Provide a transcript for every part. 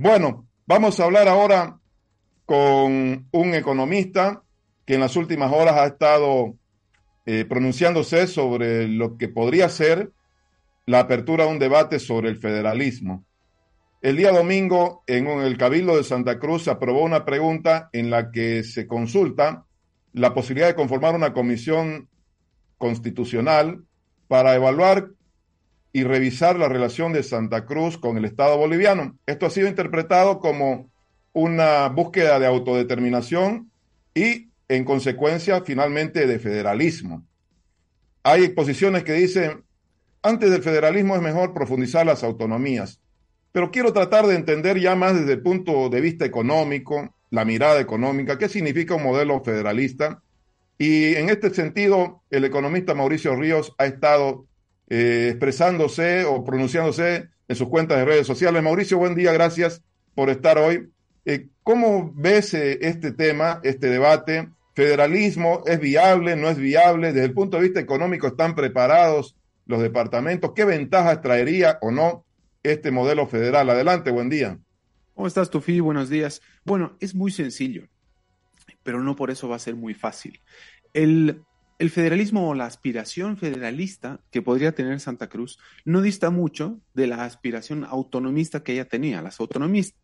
Bueno, vamos a hablar ahora con un economista que en las últimas horas ha estado eh, pronunciándose sobre lo que podría ser la apertura de un debate sobre el federalismo. El día domingo, en el Cabildo de Santa Cruz, se aprobó una pregunta en la que se consulta la posibilidad de conformar una comisión constitucional para evaluar y revisar la relación de Santa Cruz con el Estado boliviano. Esto ha sido interpretado como una búsqueda de autodeterminación y, en consecuencia, finalmente de federalismo. Hay posiciones que dicen, antes del federalismo es mejor profundizar las autonomías, pero quiero tratar de entender ya más desde el punto de vista económico, la mirada económica, qué significa un modelo federalista. Y en este sentido, el economista Mauricio Ríos ha estado eh, expresándose o pronunciándose en sus cuentas de redes sociales. Mauricio, buen día, gracias por estar hoy. Eh, ¿Cómo ves eh, este tema, este debate? ¿Federalismo es viable, no es viable? Desde el punto de vista económico, ¿están preparados los departamentos? ¿Qué ventajas traería o no este modelo federal? Adelante, buen día. ¿Cómo estás, Tufi? Buenos días. Bueno, es muy sencillo, pero no por eso va a ser muy fácil. El, el federalismo o la aspiración federalista que podría tener Santa Cruz no dista mucho de la aspiración autonomista que ella tenía. Las,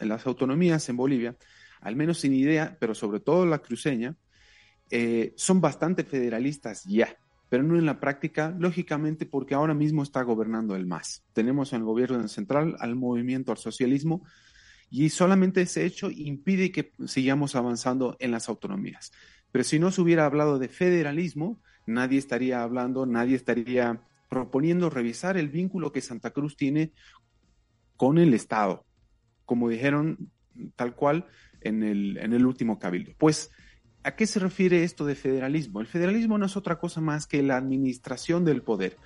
las autonomías en Bolivia, al menos sin idea, pero sobre todo la cruceña, eh, son bastante federalistas ya, pero no en la práctica, lógicamente porque ahora mismo está gobernando el MAS. Tenemos en el gobierno central al movimiento al socialismo y solamente ese hecho impide que sigamos avanzando en las autonomías. Pero si no se hubiera hablado de federalismo, nadie estaría hablando, nadie estaría proponiendo revisar el vínculo que Santa Cruz tiene con el Estado, como dijeron tal cual en el, en el último cabildo. Pues, ¿a qué se refiere esto de federalismo? El federalismo no es otra cosa más que la administración del poder.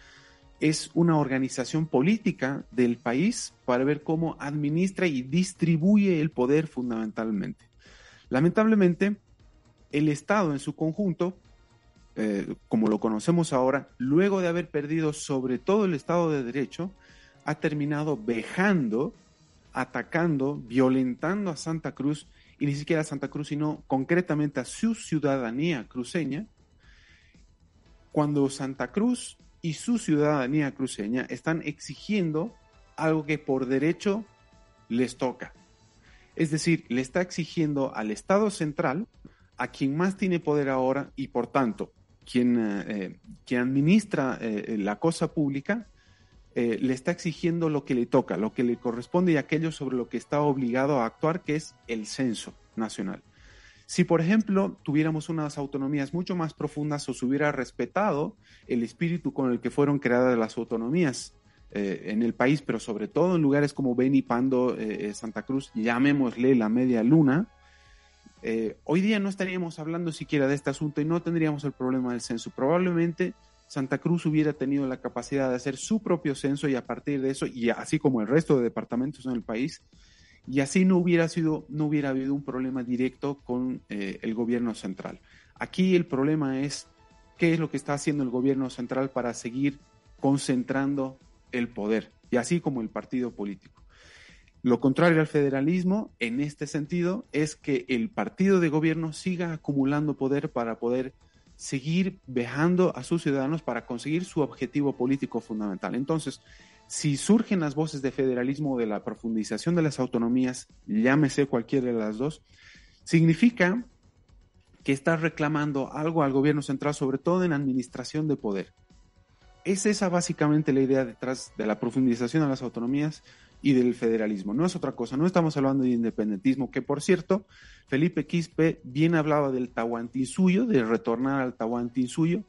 Es una organización política del país para ver cómo administra y distribuye el poder fundamentalmente. Lamentablemente, el Estado en su conjunto, eh, como lo conocemos ahora, luego de haber perdido sobre todo el Estado de Derecho, ha terminado vejando, atacando, violentando a Santa Cruz, y ni siquiera a Santa Cruz, sino concretamente a su ciudadanía cruceña, cuando Santa Cruz y su ciudadanía cruceña están exigiendo algo que por derecho les toca. Es decir, le está exigiendo al Estado central a quien más tiene poder ahora y por tanto quien, eh, quien administra eh, la cosa pública eh, le está exigiendo lo que le toca, lo que le corresponde y aquello sobre lo que está obligado a actuar, que es el censo nacional. Si, por ejemplo, tuviéramos unas autonomías mucho más profundas o se hubiera respetado el espíritu con el que fueron creadas las autonomías en el país, pero sobre todo en lugares como Beni, Pando, Santa Cruz, llamémosle la media luna, eh, hoy día no estaríamos hablando siquiera de este asunto y no tendríamos el problema del censo. Probablemente Santa Cruz hubiera tenido la capacidad de hacer su propio censo y a partir de eso, y así como el resto de departamentos en el país, y así no hubiera sido, no hubiera habido un problema directo con eh, el gobierno central. Aquí el problema es qué es lo que está haciendo el gobierno central para seguir concentrando el poder, y así como el partido político. Lo contrario al federalismo, en este sentido, es que el partido de gobierno siga acumulando poder para poder seguir vejando a sus ciudadanos para conseguir su objetivo político fundamental. Entonces, si surgen las voces de federalismo o de la profundización de las autonomías, llámese cualquiera de las dos, significa que está reclamando algo al gobierno central, sobre todo en administración de poder. Es esa básicamente la idea detrás de la profundización de las autonomías y del federalismo. No es otra cosa, no estamos hablando de independentismo, que por cierto, Felipe Quispe bien hablaba del suyo, de retornar al suyo,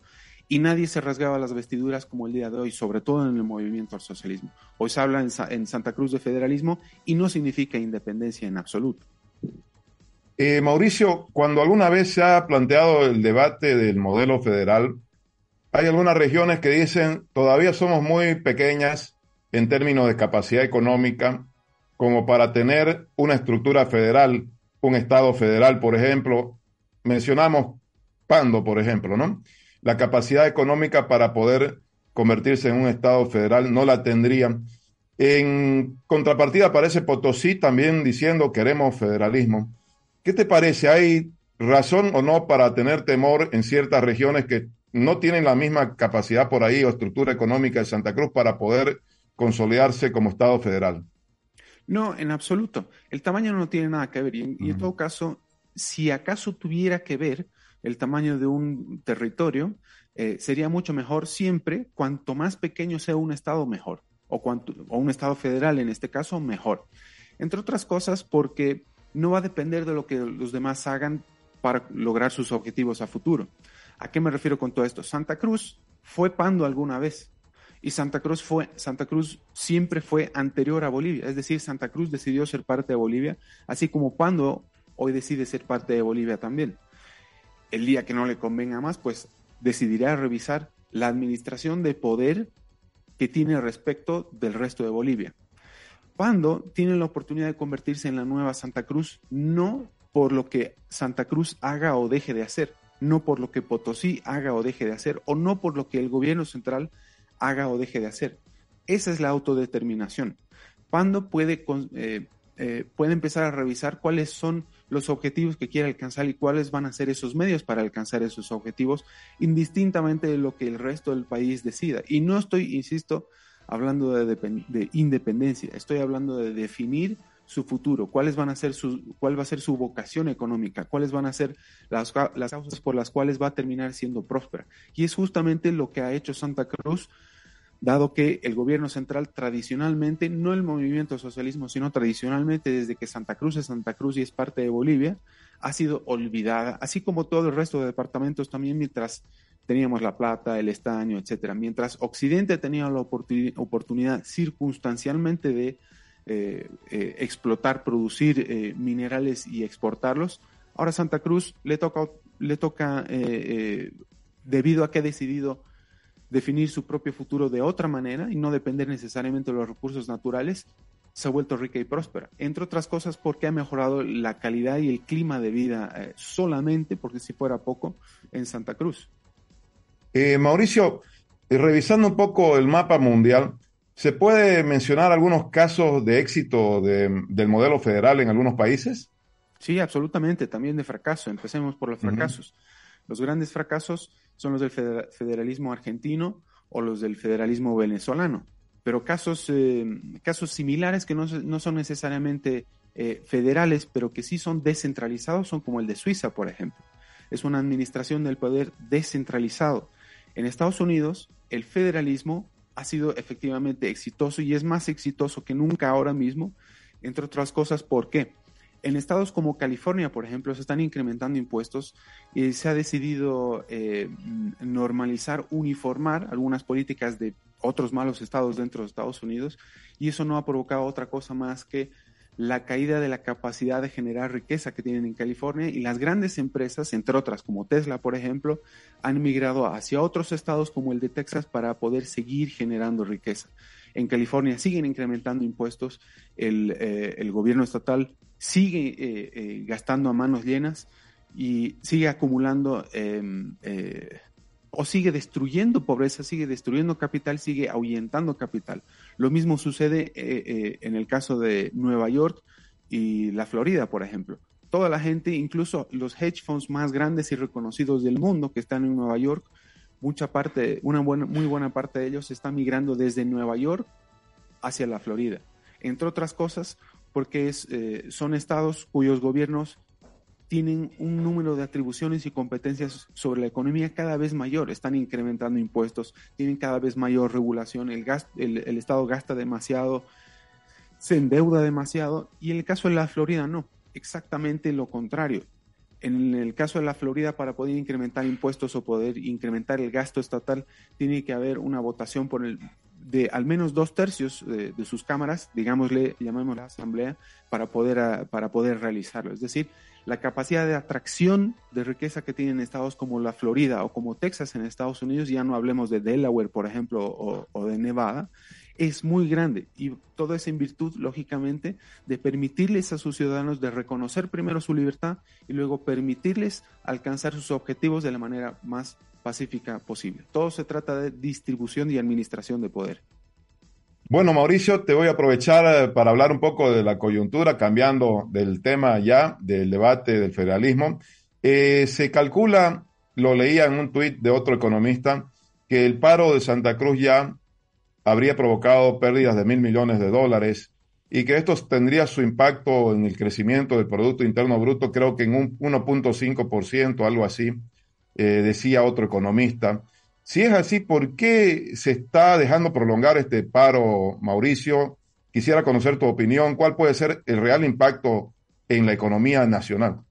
y nadie se rasgaba las vestiduras como el día de hoy, sobre todo en el movimiento al socialismo. Hoy se habla en, Santa Cruz de federalismo y no significa independencia en absoluto. Eh, Mauricio, cuando alguna vez se ha planteado el debate del modelo federal, hay algunas regiones que dicen todavía somos muy pequeñas en términos de capacidad económica como para tener una estructura federal, un Estado federal, por ejemplo. Mencionamos Pando, por ejemplo, ¿no? La capacidad económica para poder convertirse en un Estado federal no la tendría. En contrapartida aparece Potosí también diciendo queremos federalismo. ¿Qué te parece? ¿Hay razón o no para tener temor en ciertas regiones que no tienen la misma capacidad por ahí o estructura económica de Santa Cruz para poder consolidarse como Estado federal? No, en absoluto. El tamaño no tiene nada que ver. Y en, todo caso, si acaso tuviera que ver el tamaño de un territorio, eh, sería mucho mejor siempre, cuanto más pequeño sea un Estado, mejor. O, cuanto, o un Estado federal, en este caso, mejor. Entre otras cosas, porque no va a depender de lo que los demás hagan para lograr sus objetivos a futuro. ¿A qué me refiero con todo esto? Santa Cruz fue Pando alguna vez y Santa Cruz fue Santa Cruz siempre fue anterior a Bolivia, es decir, Santa Cruz decidió ser parte de Bolivia, así como Pando hoy decide ser parte de Bolivia también. El día que no le convenga más, pues decidirá revisar la administración de poder que tiene respecto del resto de Bolivia. Pando tiene la oportunidad de convertirse en la nueva Santa Cruz, no por lo que Santa Cruz haga o deje de hacer, no por lo que Potosí haga o deje de hacer, o no por lo que el gobierno central haga o deje de hacer. Esa es la autodeterminación. Pando puede, eh, eh, puede empezar a revisar cuáles son los objetivos que quiere alcanzar y cuáles van a ser esos medios para alcanzar esos objetivos, indistintamente de lo que el resto del país decida. Y no estoy, insisto, hablando de, independencia, estoy hablando de definir su futuro, cuáles van a ser su, cuál va a ser su vocación económica, cuáles van a ser las, las causas por las cuales va a terminar siendo próspera. Y es justamente lo que ha hecho Santa Cruz, dado que el gobierno central tradicionalmente, no el movimiento socialismo, sino tradicionalmente desde que Santa Cruz es Santa Cruz y es parte de Bolivia, ha sido olvidada, así como todo el resto de departamentos también mientras teníamos La Plata, el Estaño, etcétera. Mientras Occidente tenía la oportunidad circunstancialmente de eh, eh, explotar, producir eh, minerales y exportarlos, ahora Santa Cruz le toca, le toca debido a que ha decidido definir su propio futuro de otra manera y no depender necesariamente de los recursos naturales, se ha vuelto rica y próspera. Entre otras cosas porque ha mejorado la calidad y el clima de vida solamente, porque si fuera poco, en Santa Cruz. Mauricio, revisando un poco el mapa mundial, ¿se puede mencionar algunos casos de éxito del modelo federal en algunos países? Sí, absolutamente, también de fracaso. Empecemos por los fracasos. Los grandes fracasos son los del federalismo argentino o los del federalismo venezolano, pero casos, eh, casos similares que no, no son necesariamente federales, pero que sí son descentralizados, son como el de Suiza, por ejemplo. Es una administración del poder descentralizado en Estados Unidos, el federalismo ha sido efectivamente exitoso y es más exitoso que nunca ahora mismo, entre otras cosas, ¿por qué? En estados como California, por ejemplo, se están incrementando impuestos y se ha decidido eh, normalizar, uniformar algunas políticas de otros malos estados dentro de Estados Unidos y eso no ha provocado otra cosa más que la caída de la capacidad de generar riqueza que tienen en California y las grandes empresas, entre otras como Tesla, por ejemplo, han migrado hacia otros estados como el de Texas para poder seguir generando riqueza. En California siguen incrementando impuestos, el, eh, gobierno estatal sigue eh, eh, gastando a manos llenas y sigue acumulando em, o sigue destruyendo pobreza, sigue destruyendo capital, sigue ahuyentando capital. Lo mismo sucede eh, eh, en el caso de Nueva York y la Florida, por ejemplo. Toda la gente, incluso los hedge funds más grandes y reconocidos del mundo que están en Nueva York, mucha parte, una buena, muy buena parte de ellos están migrando desde Nueva York hacia la Florida. Entre otras cosas, porque es, eh, son estados cuyos gobiernos tienen un número de atribuciones y competencias sobre la economía cada vez mayor, están incrementando impuestos, tienen cada vez mayor regulación, el, el, Estado gasta demasiado, se endeuda demasiado y en el caso de la Florida no, exactamente lo contrario. en el caso de la Florida, para poder incrementar impuestos o poder incrementar el gasto estatal, tiene que haber una votación por el de al menos dos tercios de, sus cámaras, digámosle, llamémosle asamblea, para poder, ah, para poder realizarlo. Es decir, la capacidad de atracción de riqueza que tienen estados como la Florida o como Texas en Estados Unidos, ya no hablemos de Delaware, por ejemplo, o, de Nevada, es muy grande y todo es en virtud, lógicamente, de permitirles a sus ciudadanos de reconocer primero su libertad y luego permitirles alcanzar sus objetivos de la manera más pacífica posible. Todo se trata de distribución y administración de poder. Bueno, Mauricio, te voy a aprovechar eh, para hablar un poco de la coyuntura, cambiando del tema ya del debate del federalismo. Eh, se calcula, lo leía en un tuit de otro economista, que el paro de Santa Cruz ya habría provocado pérdidas de mil millones de dólares y que esto tendría su impacto en el crecimiento del Producto Interno Bruto, creo que en un 1.5%, algo así, eh, decía otro economista. Si es así, ¿por qué se está dejando prolongar este paro, Mauricio? Quisiera conocer tu opinión. ¿Cuál puede ser el real impacto en la economía nacional?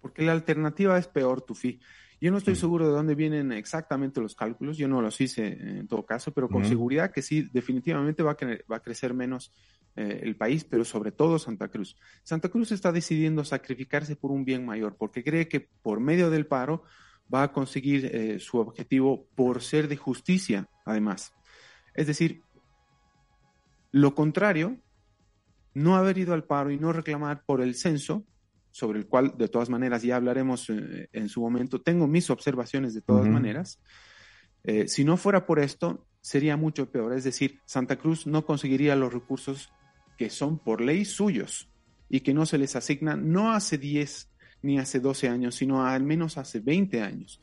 Porque la alternativa es peor, Tufi. Yo no estoy mm. seguro de dónde vienen exactamente los cálculos, yo no los hice en todo caso, pero con seguridad que sí, definitivamente va a, va a crecer menos eh, el país, pero sobre todo Santa Cruz. Santa Cruz está decidiendo sacrificarse por un bien mayor, porque cree que por medio del paro va a conseguir eh, su objetivo por ser de justicia, además. Es decir, lo contrario, no haber ido al paro y no reclamar por el censo, sobre el cual de todas maneras ya hablaremos eh, en su momento, tengo mis observaciones de todas maneras, eh, si no fuera por esto, sería mucho peor. Es decir, Santa Cruz no conseguiría los recursos que son por ley suyos y que no se les asignan no hace 10 ni hace 12 años, sino al menos hace 20 años.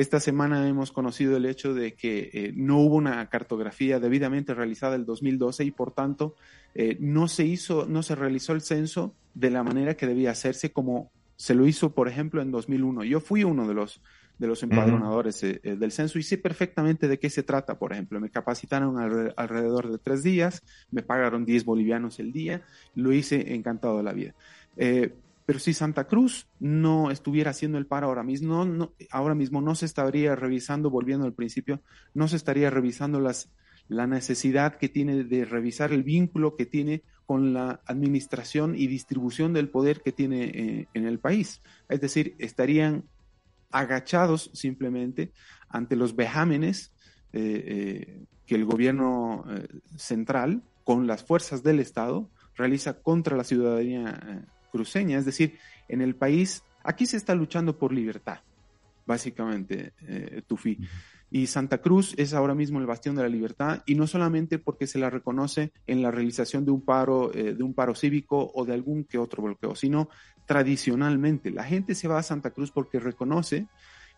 Esta semana hemos conocido el hecho de que eh, no hubo una cartografía debidamente realizada el 2012 y por tanto eh, no se hizo, no se realizó el censo de la manera que debía hacerse como se lo hizo, por ejemplo, en 2001. Yo fui uno de los de los empadronadores eh, del censo y sé perfectamente de qué se trata, por ejemplo. Me capacitaron alrededor de tres días, me pagaron 10 bolivianos el día, lo hice encantado de la vida. Pero si Santa Cruz no estuviera haciendo el paro ahora mismo, no, ahora mismo no se estaría revisando, volviendo al principio, no se estaría revisando las, la necesidad que tiene de revisar el vínculo que tiene con la administración y distribución del poder que tiene eh, en el país. Es decir, estarían agachados simplemente ante los vejámenes eh, eh, que el gobierno central, con las fuerzas del Estado, realiza contra la ciudadanía cruceña, es decir, en el país, aquí se está luchando por libertad, básicamente, eh, Tufi. Y Santa Cruz es ahora mismo el bastión de la libertad y no solamente porque se la reconoce en la realización de un paro, eh, de un paro cívico o de algún que otro bloqueo, sino tradicionalmente. La gente se va a Santa Cruz porque reconoce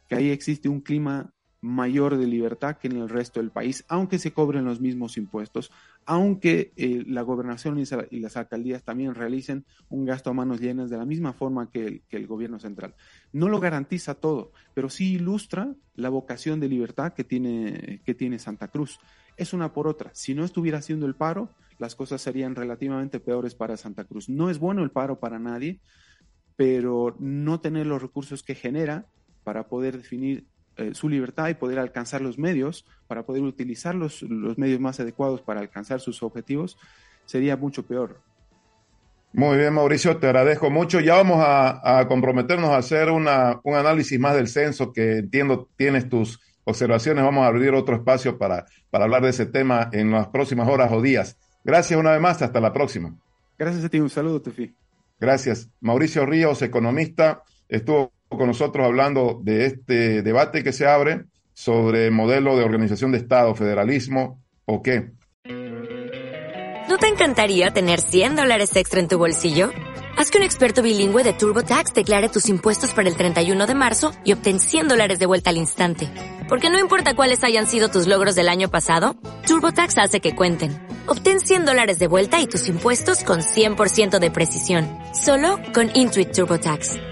que ahí existe un clima mayor de libertad que en el resto del país, aunque se cobren los mismos impuestos, aunque eh, la gobernación y, las alcaldías también realicen un gasto a manos llenas de la misma forma que el, gobierno central. No lo garantiza todo, pero sí ilustra la vocación de libertad que tiene, que tiene Santa Cruz. Es una por otra. Si no estuviera haciendo el paro, las cosas serían relativamente peores para Santa Cruz. No es bueno el paro para nadie, pero no tener los recursos que genera para poder definir eh, su libertad y poder alcanzar los medios para poder utilizar los, medios más adecuados para alcanzar sus objetivos, sería mucho peor. Muy bien, Mauricio, te agradezco mucho. Ya vamos a, comprometernos a hacer un análisis más del censo, que entiendo tienes tus observaciones. Vamos a abrir otro espacio para, para hablar de ese tema en las próximas horas o días. Gracias una vez más, hasta la próxima. Gracias a ti, un saludo, Tefi. Gracias. Mauricio Ríos, economista, estuvo con nosotros hablando de este debate que se abre sobre modelo de organización de Estado, federalismo o qué. ¿No te encantaría tener 100 dólares extra en tu bolsillo? Haz que un experto bilingüe de TurboTax declare tus impuestos para el 31 de marzo y obtén 100 dólares de vuelta al instante. Porque no importa cuáles hayan sido tus logros del año pasado, TurboTax hace que cuenten. Obtén 100 dólares de vuelta y tus impuestos con 100% de precisión. Solo con Intuit TurboTax.